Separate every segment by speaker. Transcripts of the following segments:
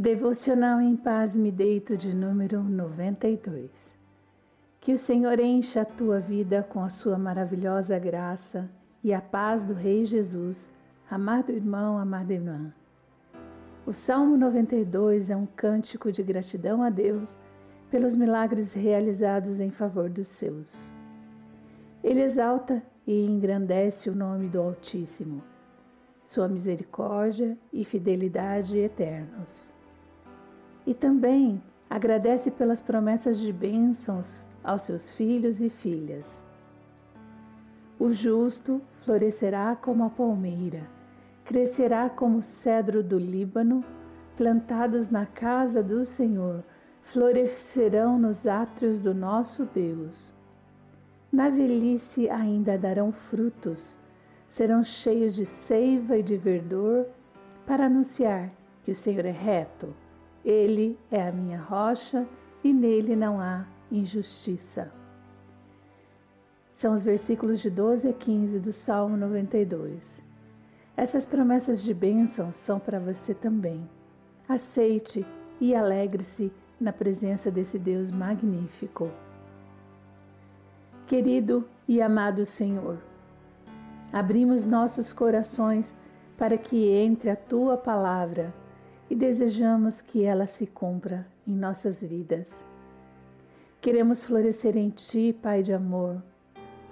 Speaker 1: Devocional em Paz Me Deito de número 92. Que o Senhor encha a tua vida com a sua maravilhosa graça e a paz do Rei Jesus, amado irmão, amada irmã. O Salmo 92 é um cântico de gratidão a Deus pelos milagres realizados em favor dos seus. Ele exalta e engrandece o nome do Altíssimo, sua misericórdia e fidelidade eternos e também agradece pelas promessas de bênçãos aos seus filhos e filhas. O justo florescerá como a palmeira, crescerá como o cedro do Líbano, plantados na casa do Senhor, florescerão nos átrios do nosso Deus. Na velhice ainda darão frutos, serão cheios de seiva e de verdor, para anunciar que o Senhor é reto ele é a minha rocha e nele não há injustiça. São os versículos de 12 a 15 do Salmo 92. Essas promessas de bênção são para você também. Aceite e alegre-se na presença desse Deus magnífico. Querido e amado Senhor, abrimos nossos corações para que entre a tua palavra e desejamos que ela se cumpra em nossas vidas. Queremos florescer em Ti, Pai de amor,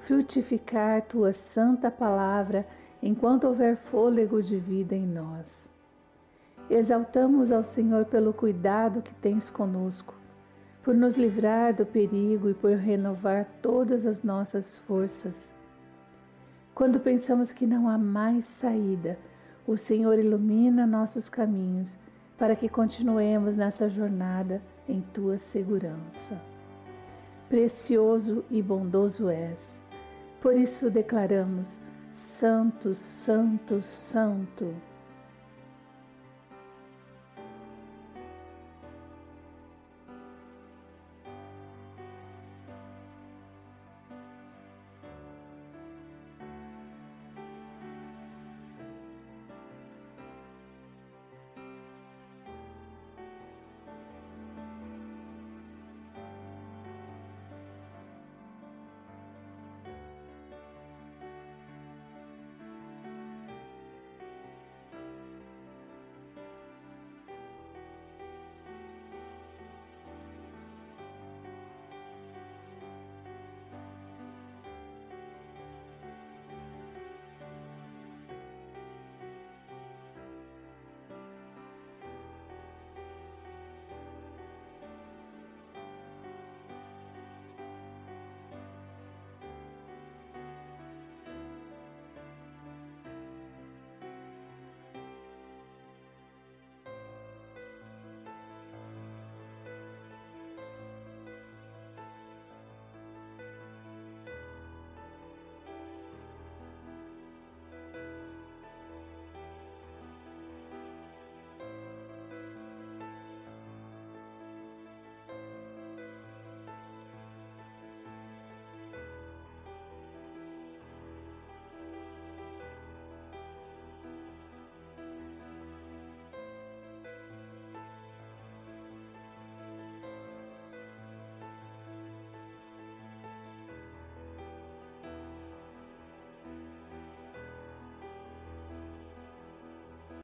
Speaker 1: frutificar Tua santa palavra enquanto houver fôlego de vida em nós. Exaltamos ao Senhor pelo cuidado que tens conosco, por nos livrar do perigo e por renovar todas as nossas forças. Quando pensamos que não há mais saída, o Senhor ilumina nossos caminhos para que continuemos nessa jornada em tua segurança. Precioso e bondoso és. Por isso declaramos: Santo, Santo, Santo